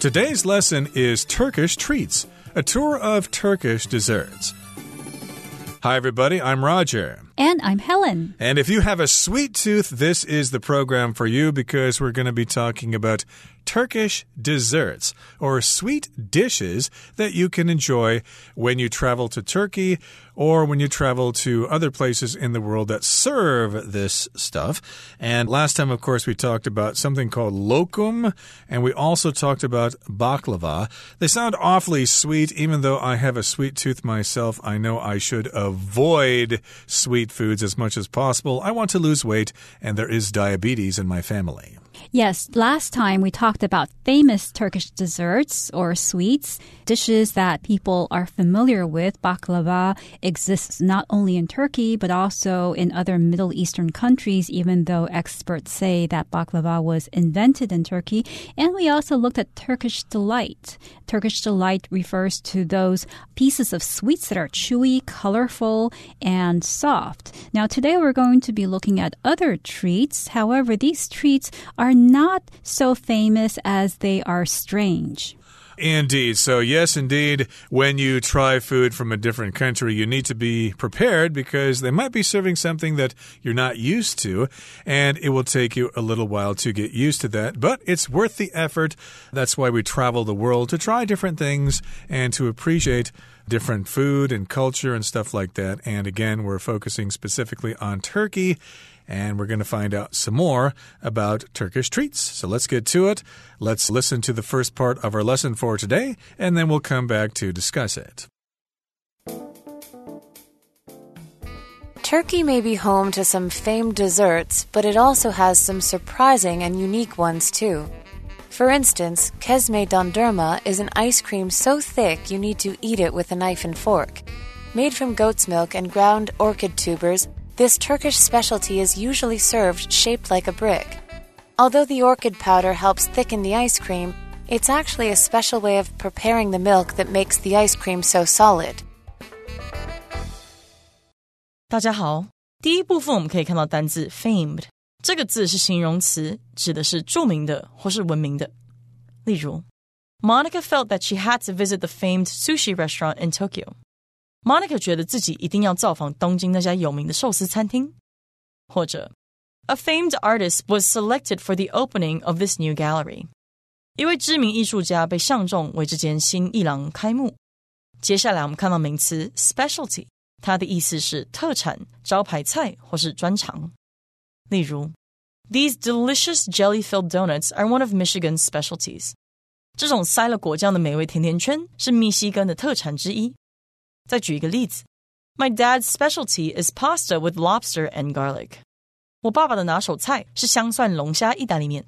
Today's lesson is Turkish treats, a tour of Turkish desserts. Hi, everybody. I'm Roger. And I'm Helen. And if you have a sweet tooth, this is the program for you because we're going to be talking about Turkish desserts or sweet dishes that you can enjoy when you travel to Turkey or when you travel to other places in the world that serve this stuff. And last time, of course, we talked about something called lokum, and we also talked about baklava. They sound awfully sweet, even though I have a sweet tooth myself. I know I should avoid sweet foods as much as possible. I want to lose weight, and there is diabetes in my family. Yes, last time we talked about famous Turkish desserts or sweets, dishes that people are familiar with. Baklava exists not only in Turkey, but also in other Middle Eastern countries, even though experts say that baklava was invented in Turkey. And we also looked at Turkish delight. Turkish delight refers to those pieces of sweets that are chewy, colorful, and soft. Now, today we're going to be looking at other treats. However, these treats are not so famous as they are strange. Indeed. So, yes, indeed, when you try food from a different country, you need to be prepared because they might be serving something that you're not used to, and it will take you a little while to get used to that. But it's worth the effort. That's why we travel the world to try different things and to appreciate different food and culture and stuff like that. And again, we're focusing specifically on Turkey and we're going to find out some more about Turkish treats. So let's get to it. Let's listen to the first part of our lesson for today, and then we'll come back to discuss it. Turkey may be home to some famed desserts, but it also has some surprising and unique ones too. For instance, Kesme Dondurma is an ice cream so thick you need to eat it with a knife and fork. Made from goat's milk and ground orchid tubers, this Turkish specialty is usually served shaped like a brick. Although the orchid powder helps thicken the ice cream, it's actually a special way of preparing the milk that makes the ice cream so solid. 大家好，第一部分我们可以看到单字 famed 这个字是形容词，指的是着名的或是闻名的。例如，Monica felt that she had to visit the famed sushi restaurant in Tokyo. Monica 觉得自己一定要造访东京那家有名的寿司餐厅，或者 A famed artist was selected for the opening of this new gallery。一位知名艺术家被相中为这间新艺廊开幕。接下来我们看到名词 specialty，它的意思是特产、招牌菜或是专长。例如，These delicious jelly-filled donuts are one of Michigan's specialties。这种塞了果酱的美味甜甜圈是密西根的特产之一。 再举一个例子，My dad's specialty is pasta with lobster and garlic。我爸爸的拿手菜是香蒜龙虾意大利面。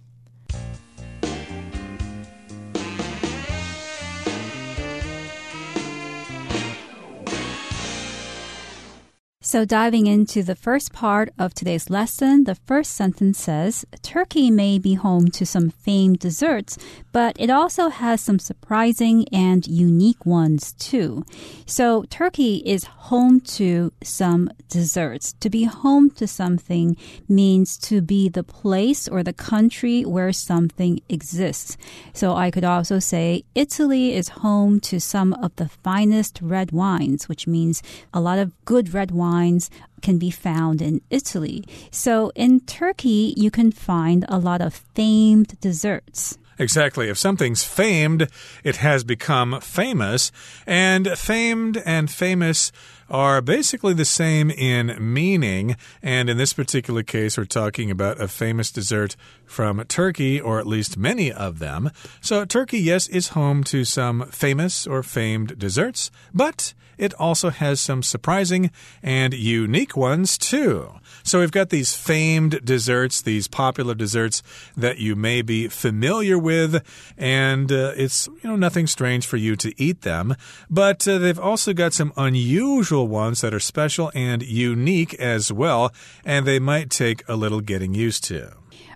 So, diving into the first part of today's lesson, the first sentence says Turkey may be home to some famed desserts, but it also has some surprising and unique ones too. So, Turkey is home to some desserts. To be home to something means to be the place or the country where something exists. So, I could also say Italy is home to some of the finest red wines, which means a lot of good red wine wines can be found in Italy. So in Turkey, you can find a lot of famed desserts. Exactly. If something's famed, it has become famous. And famed and famous are basically the same in meaning. And in this particular case, we're talking about a famous dessert from Turkey, or at least many of them. So, Turkey, yes, is home to some famous or famed desserts, but it also has some surprising and unique ones too. So we've got these famed desserts, these popular desserts that you may be familiar with, and uh, it's you know nothing strange for you to eat them. But uh, they've also got some unusual ones that are special and unique as well, and they might take a little getting used to.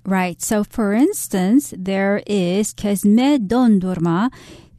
Right. So, for instance, there is kesme dondurma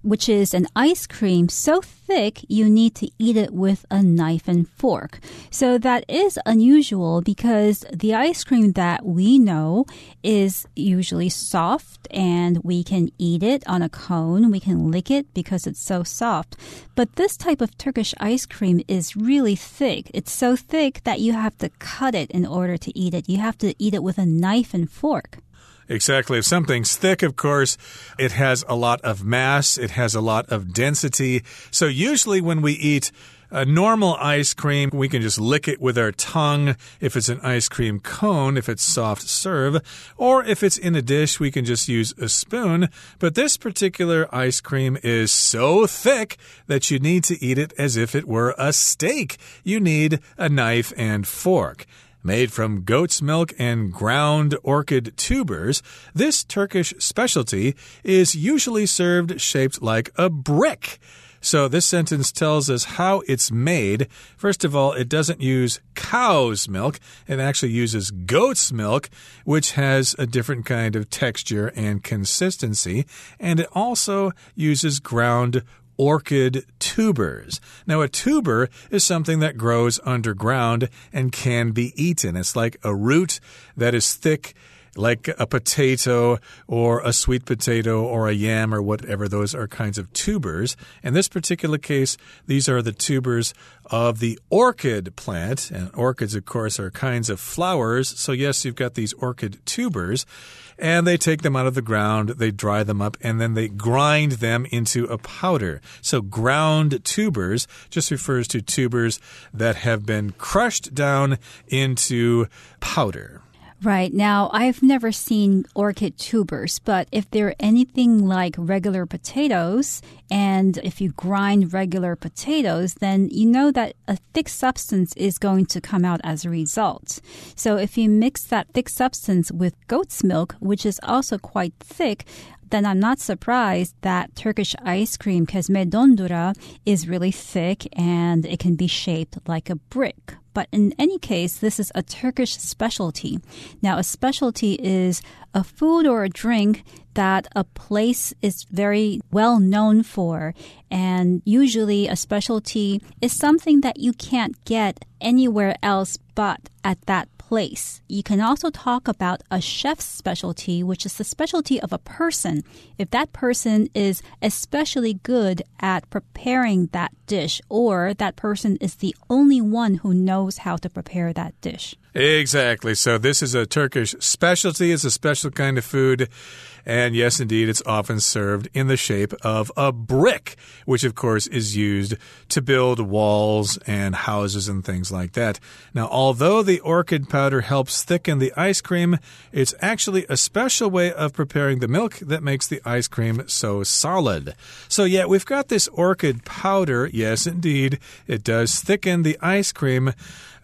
which is an ice cream so thick you need to eat it with a knife and fork. So that is unusual because the ice cream that we know is usually soft and we can eat it on a cone. We can lick it because it's so soft. But this type of Turkish ice cream is really thick. It's so thick that you have to cut it in order to eat it. You have to eat it with a knife and fork. Exactly. If something's thick, of course, it has a lot of mass, it has a lot of density. So usually when we eat a normal ice cream, we can just lick it with our tongue if it's an ice cream cone, if it's soft serve, or if it's in a dish, we can just use a spoon. But this particular ice cream is so thick that you need to eat it as if it were a steak. You need a knife and fork. Made from goat's milk and ground orchid tubers, this Turkish specialty is usually served shaped like a brick. So this sentence tells us how it's made. First of all, it doesn't use cow's milk. It actually uses goat's milk, which has a different kind of texture and consistency. And it also uses ground orchid tubers. Now, a tuber is something that grows underground and can be eaten. It's like a root that is thick like a potato or a sweet potato or a yam or whatever. Those are kinds of tubers. In this particular case, these are the tubers of the orchid plant. And orchids, of course, are kinds of flowers. So, yes, you've got these orchid tubers and they take them out of the ground, they dry them up, and then they grind them into a powder. So, ground tubers just refers to tubers that have been crushed down into powder. Right. Now, I've never seen orchid tubers, but if they're anything like regular potatoes, and if you grind regular potatoes, then you know that a thick substance is going to come out as a result. So if you mix that thick substance with goat's milk, which is also quite thick, then I'm not surprised that Turkish ice cream, kesme dondurma, is really thick and it can be shaped like a brick. But in any case, this is a Turkish specialty. Now, a specialty is a food or a drink that a place is very well known for. And usually, a specialty is something that you can't get anywhere else but at that place. You can also talk about a chef's specialty, which is the specialty of a person. If that person is especially good at preparing that dish, or that person is the only one who knows how to prepare that dish. Exactly. So, this is a Turkish specialty, it's a special kind of food. And yes, indeed, it's often served in the shape of a brick, which of course is used to build walls and houses and things like that. Now, although the orchid powder helps thicken the ice cream, it's actually a special way of preparing the milk that makes the ice cream so solid. So, yeah, we've got this orchid powder. Yes, indeed, it does thicken the ice cream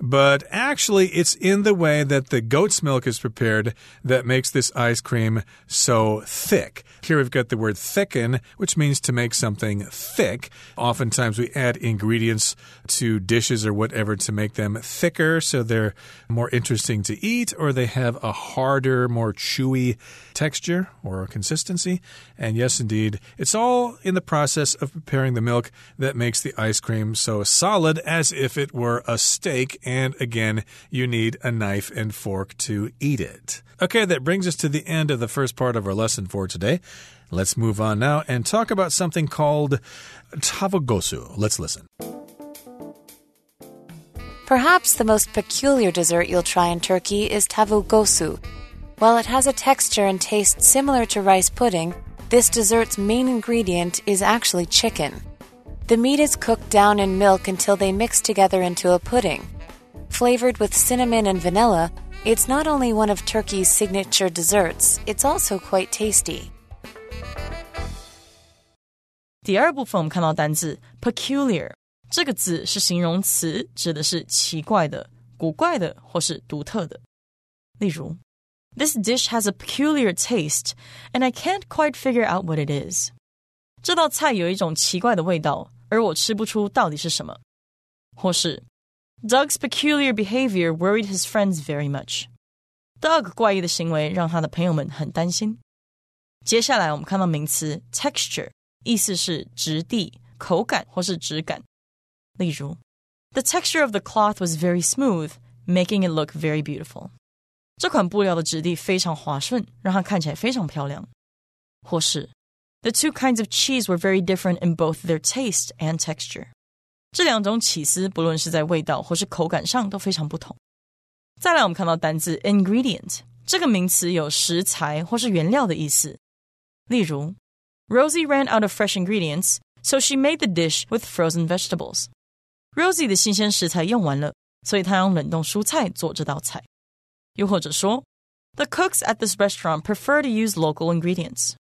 but actually it's in the way that the goat's milk is prepared that makes this ice cream so thick. Here we've got the word thicken, which means to make something thick. Oftentimes we add ingredients to dishes or whatever to make them thicker so they're more interesting to eat or they have a harder, more chewy texture or consistency. And yes, indeed, it's all in the process of preparing the milk that makes the ice cream so solid as if it were a steak and again, you need a knife and fork to eat it. Okay, that brings us to the end of the first part of our lesson for today. Let's move on now and talk about something called tavuk göğsü. Let's listen. Perhaps the most peculiar dessert you'll try in Turkey is tavuk göğsü. While it has a texture and taste similar to rice pudding, this dessert's main ingredient is actually chicken. The meat is cooked down in milk until they mix together into a pudding. Flavored with cinnamon and vanilla, it's not only one of Turkey's signature desserts, it's also quite tasty. 第二部分我们看到单字 peculiar 这个字是形容词，指的是奇怪的、古怪的或是独特的。例如 ，This dish has a peculiar taste, and I can't quite figure out what it is。这道菜有一种奇怪的味道，而我吃不出到底是什么。或是 Doug's peculiar behavior worried his friends very much. Doug 怪异的行为让他的朋友们很担心。接下来我们看到名词 texture， 意思是质地、口感或是质感。例如，The texture of the cloth was very smooth, making it look very beautiful。 这款布料的质地非常滑顺，让它看起来非常漂亮。或是 The two kinds of cheese were very different in both their taste and texture。这两种起司不论是在味道或是口感上都非常不同。再来，我们看到单字 ingredient 这个名词有食材或是原料的意思。例如，Rosie ran out of fresh ingredients, so she made the dish with frozen vegetables. Rosie 的新鲜食材用完了，所以她用冷冻蔬菜做这道菜。 又或者说，The cooks at this restaurant prefer to use local ingredients.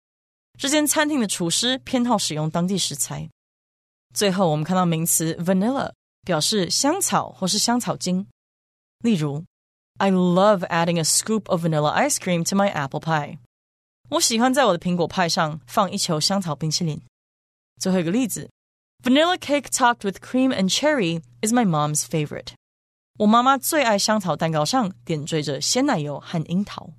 这间餐厅的厨师偏好使用当地食材。最后，我们看到名词 vanilla，表示香草或是香草精。例如，I love adding a scoop of vanilla ice cream to my apple pie。我喜欢在我的苹果派上放一球香草冰淇淋。最后一个例子，Vanilla cake topped with cream and cherry is my mom's favorite。 我妈妈最爱香草蛋糕上点缀着鲜奶油和樱桃。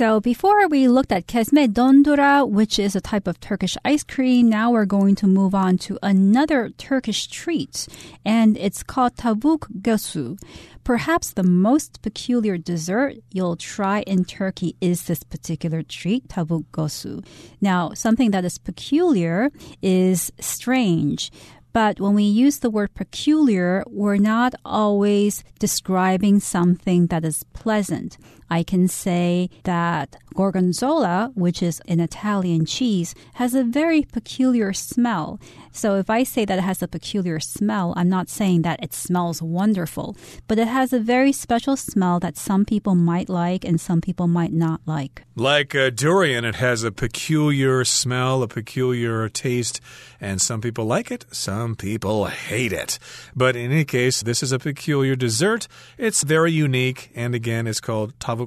So before we looked at kesme dondurma, which is a type of Turkish ice cream, now we're going to move on to another Turkish treat, and it's called tavuk göğsü. Perhaps the most peculiar dessert you'll try in Turkey is this particular treat, tavuk göğsü. Now, something that is peculiar is strange. But when we use the word peculiar, we're not always describing something that is pleasant. I can say that gorgonzola, which is an Italian cheese, has a very peculiar smell. So if I say that it has a peculiar smell, I'm not saying that it smells wonderful, but it has a very special smell that some people might like and some people might not like. Like uh, durian, it has a peculiar smell, a peculiar taste, and some people like it, some people hate it. But in any case, this is a peculiar dessert. It's very unique, and again, it's called tavuk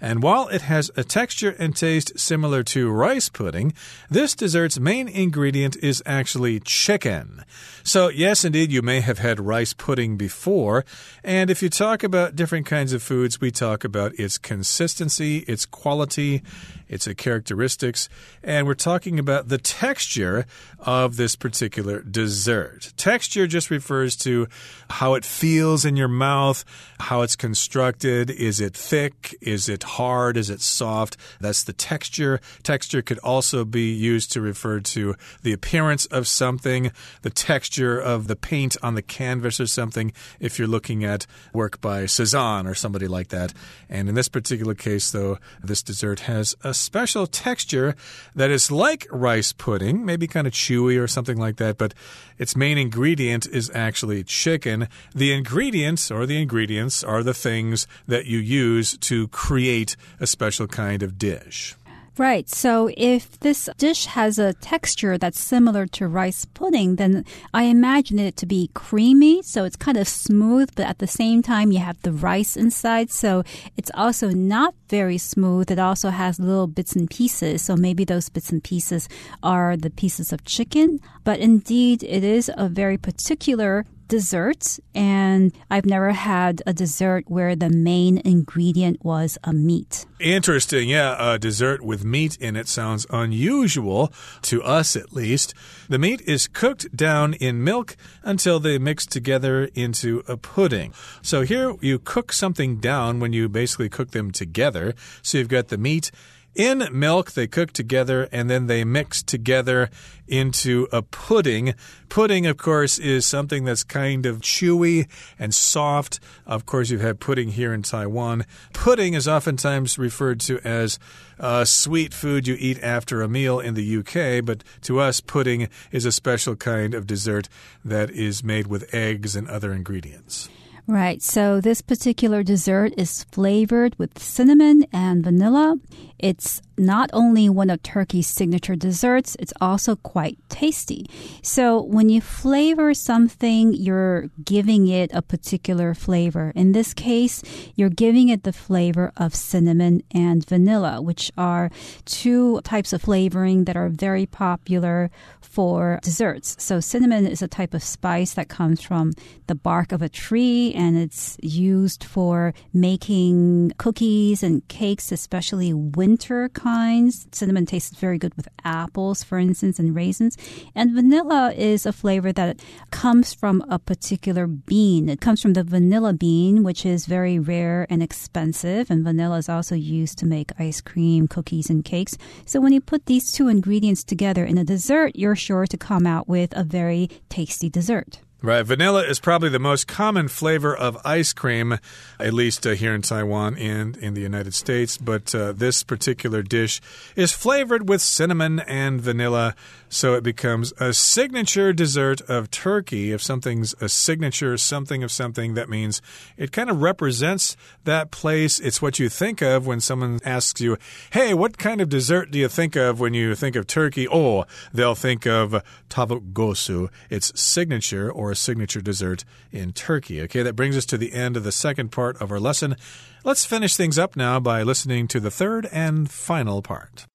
And while it has a texture and taste similar to rice pudding, this dessert's main ingredient is actually chicken. So, yes, indeed, you may have had rice pudding before. And if you talk about different kinds of foods, we talk about its consistency, its quality, its characteristics, and we're talking about the texture of this particular dessert. Texture just refers to how it feels in your mouth, how it's constructed. Is it thick? Is it hard? Is it soft? That's the texture. Texture could also be used to refer to the appearance of something, the texture of the paint on the canvas or something, if you're looking at work by Cezanne or somebody like that. And in this particular case, though, this dessert has a special texture that is like rice pudding, maybe kind of chewy or something like that, but its main ingredient is actually chicken. The ingredients or the ingredients are the things that you use to create a special kind of dish. Right. So if this dish has a texture that's similar to rice pudding, then I imagine it to be creamy. So it's kind of smooth, but at the same time, you have the rice inside. So it's also not very smooth. It also has little bits and pieces. So maybe those bits and pieces are the pieces of chicken. But indeed, it is a very particular desserts, and I've never had a dessert where the main ingredient was a meat. Interesting. Yeah, a dessert with meat in it sounds unusual, to us at least. The meat is cooked down in milk until they mix together into a pudding. So here you cook something down when you basically cook them together. So you've got the meat in milk, they cook together and then they mix together into a pudding. Pudding, of course, is something that's kind of chewy and soft. Of course, you've had pudding here in Taiwan. Pudding is oftentimes referred to as a sweet food you eat after a meal in the UK, but to us, pudding is a special kind of dessert that is made with eggs and other ingredients. Right. So this particular dessert is flavored with cinnamon and vanilla. It's not only one of Turkey's signature desserts, it's also quite tasty. So when you flavor something, you're giving it a particular flavor. In this case, you're giving it the flavor of cinnamon and vanilla, which are two types of flavoring that are very popular for desserts. So cinnamon is a type of spice that comes from the bark of a tree and it's used for making cookies and cakes, especially winter kinds. Cinnamon tastes very good with apples, for instance, and raisins. And vanilla is a flavor that comes from a particular bean. It comes from the vanilla bean, which is very rare and expensive. And vanilla is also used to make ice cream, cookies, and cakes. So when you put these two ingredients together in a dessert, you're sure to come out with a very tasty dessert. Right. Vanilla is probably the most common flavor of ice cream, at least uh, here in Taiwan and in the United States. But uh, this particular dish is flavored with cinnamon and vanilla, so it becomes a signature dessert of Turkey. If something's a signature something of something, that means it kind of represents that place. It's what you think of when someone asks you, Hey, what kind of dessert do you think of when you think of Turkey? Oh, they'll think of tavuk göğsü, its signature or signature dessert in Turkey. Okay, that brings us to the end of the second part of our lesson. Let's finish things up now by listening to the third and final part.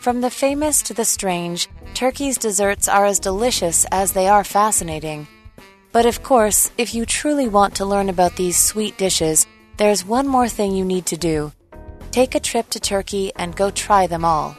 From the famous to the strange, Turkey's desserts are as delicious as they are fascinating. But of course, if you truly want to learn about these sweet dishes, there's one more thing you need to do. Take a trip to Turkey and go try them all.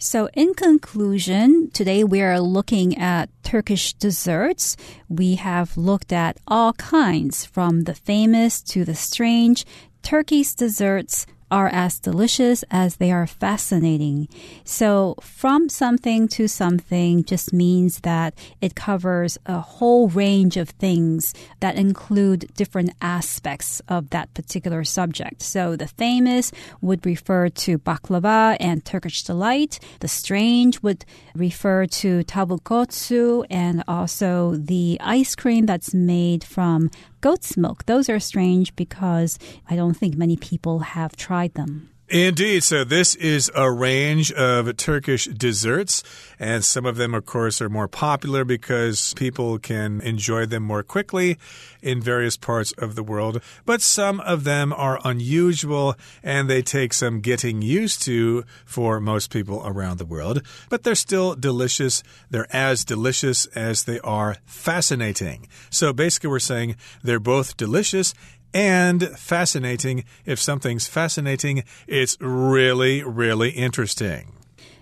So, in conclusion, today we are looking at Turkish desserts. We have looked at all kinds, from the famous to the strange. Turkey's desserts are as delicious as they are fascinating. So, from something to something just means that it covers a whole range of things that include different aspects of that particular subject. So, the famous would refer to baklava and Turkish delight. The strange would refer to tavuk göğsü and also the ice cream that's made from goat's milk. Those are strange because I don't think many people have tried them. Indeed. So, this is a range of Turkish desserts, and some of them, of course, are more popular because people can enjoy them more quickly in various parts of the world. But some of them are unusual and they take some getting used to for most people around the world. But they're still delicious. They're as delicious as they are fascinating. So, basically, we're saying they're both delicious and fascinating. If something's fascinating, it's really, really interesting.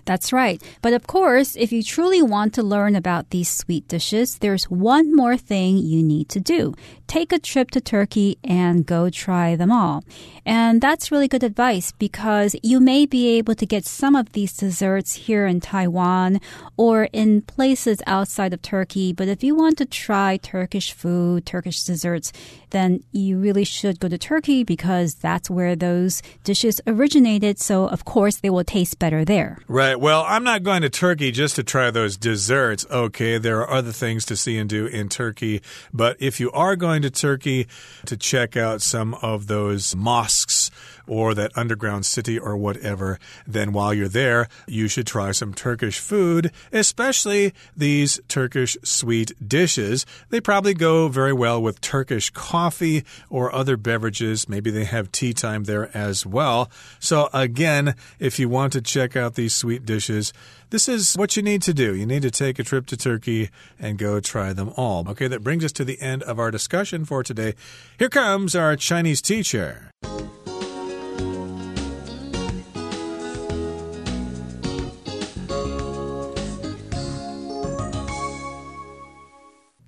That's right. But of course, if you truly want to learn about these sweet dishes, there's one more thing you need to do. Take a trip to Turkey and go try them all. And that's really good advice because you may be able to get some of these desserts here in Taiwan or in places outside of Turkey. But if you want to try Turkish food, Turkish desserts, then you really should go to Turkey because that's where those dishes originated. So, of course, they will taste better there. Right. Well, I'm not going to Turkey just to try those desserts. Okay. There are other things to see and do in Turkey. But if you are going to Turkey to check out some of those mosques, or that underground city or whatever, then while you're there, you should try some Turkish food, especially these Turkish sweet dishes. They probably go very well with Turkish coffee or other beverages. Maybe they have tea time there as well. So, again, if you want to check out these sweet dishes, this is what you need to do. You need to take a trip to Turkey and go try them all. Okay, that brings us to the end of our discussion for today. Here comes our Chinese teacher.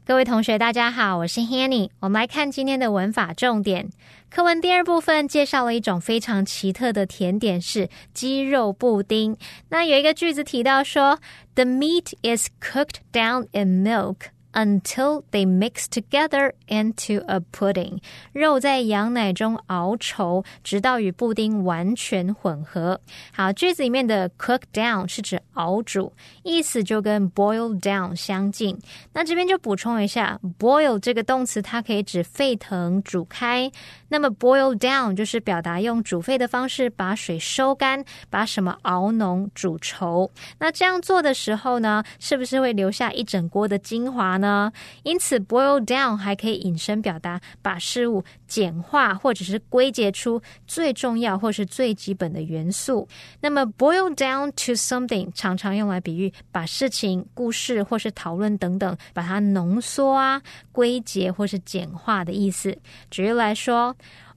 各位同学，大家好，我是 Hanny。我们来看今天的文法重点。课文第二部分介绍了一种非常奇特的甜点，是鸡肉布丁。那有一个句子提到说：“The meat is cooked down in milk。” Until they mix together into a pudding，肉在羊奶中熬稠，直到与布丁完全混合。好，句子里面的 cook down 是指熬煮，意思就跟 boil down 相近。那这边就补充一下，boil 这个动词它可以指沸腾、煮开。那么 boil down 就是表达用煮沸的方式把水收干，把什么熬浓、煮稠。那这样做的时候呢，是不是会留下一整锅的精华呢？因此，boil down 还可以引申表达把事物简化或者是归结出最重要或是最基本的元素。那么 boil down to something 常常用来比喻把事情、故事或是讨论等等，把它浓缩啊、归结或是简化的意思。举例来说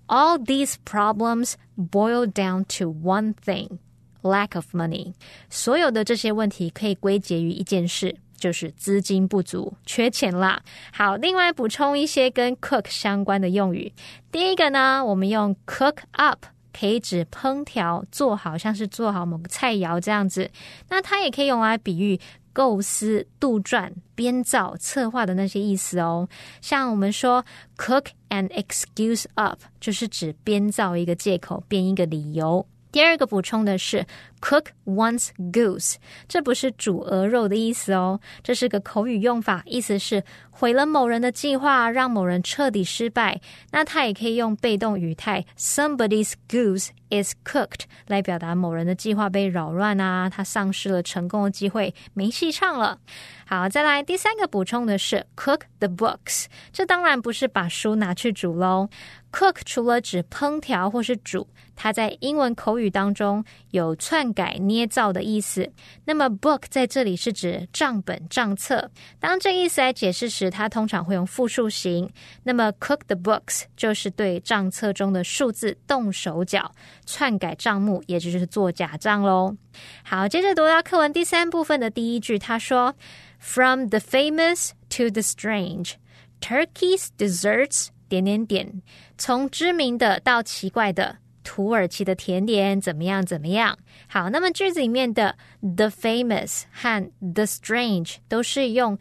，All these problems boil down to one thing: lack of money。所有的这些问题可以归结于一件事。就是资金不足，缺钱啦。好，另外补充一些跟 cook 相关的用语。第一个呢，我们用 cook up 可以指烹调、做好，像是做好某个菜肴这样子。那它也可以用来比喻构思、杜撰、编造、策划的那些意思哦。像我们说 cook an excuse up，就是指编造一个借口，编一个理由。第二个补充的是 cook one's goose，这不是煮鹅肉的意思哦，这是个口语用法，意思是毁了某人的计划，让某人彻底失败。那它也可以用被动语态 somebody's goose is cooked 来表达某人的计划被扰乱啊，他丧失了成功的机会，没戏唱了。好，再来第三个补充的是 cook the books，这当然不是把书拿去煮喽。Cook 除了指烹调或是煮，它在英文口语当中有篡改、捏造的意思。那么 book 在这里是指账本、账册。当这意思来解释时，它通常会用复数形。那么 cook the books 就是对账册中的数字动手脚，篡改账目，也就是做假账喽。好，接着读到课文第三部分的第一句，他说：“From the famous to the strange, Turkey's desserts。”点点点，从知名的到奇怪的，土耳其的甜点怎么样？怎么样？好，那么句子里面的 the famous 和 the strange 都是用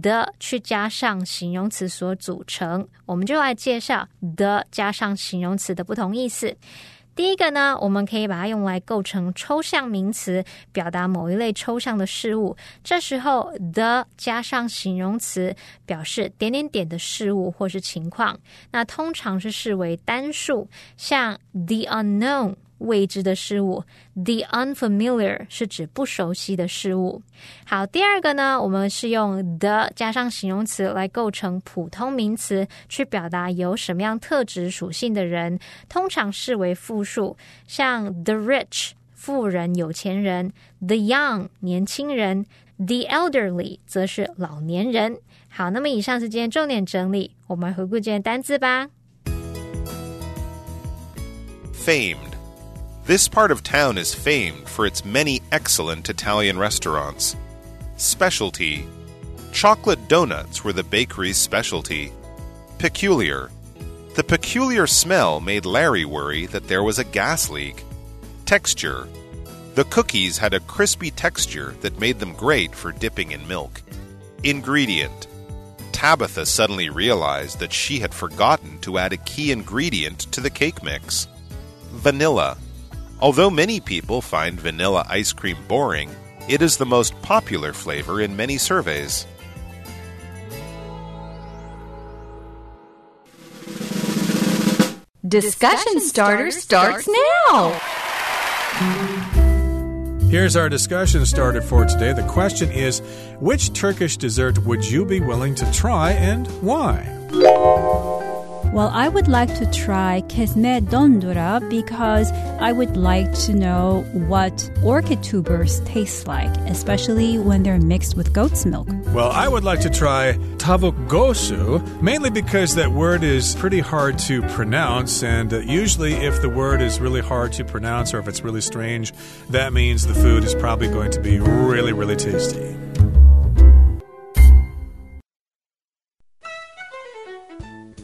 the 去加上形容词所组成，我们就来介绍 the 加上形容词的不同意思。第一个呢，我们可以把它用来构成抽象名词，表达某一类抽象的事物。这时候，the 加上形容词，表示点点点的事物或是情况。那通常是视为单数，像 the unknown。未知的事物，the unfamiliar 是指不熟悉的事物。好，第二个呢，我们是用 the 加上形容词来构成普通名词，去表达有什么样特质属性的人，通常视为复数，像 the rich 富人、有钱人，the young 年轻人，the elderly 则是老年人。好，那么以上是今天重点整理，我们回顾今天单字吧。Famed This part of town is famed for its many excellent Italian restaurants. Specialty Chocolate donuts were the bakery's specialty. Peculiar The peculiar smell made Larry worry that there was a gas leak. Texture The cookies had a crispy texture that made them great for dipping in milk. Ingredient Tabitha suddenly realized that she had forgotten to add a key ingredient to the cake mix. Vanilla Although many people find vanilla ice cream boring, it is the most popular flavor in many surveys. Discussion starter starts now. Here's our discussion starter for today. The question is Which Turkish dessert would you be willing to try and why? Well, I would like to try kesme dondurma because I would like to know what orchid tubers taste like, especially when they're mixed with goat's milk. Well, I would like to try tavuk göğsü, mainly because that word is pretty hard to pronounce, and uh, usually if the word is really hard to pronounce or if it's really strange, that means the food is probably going to be really, really tasty.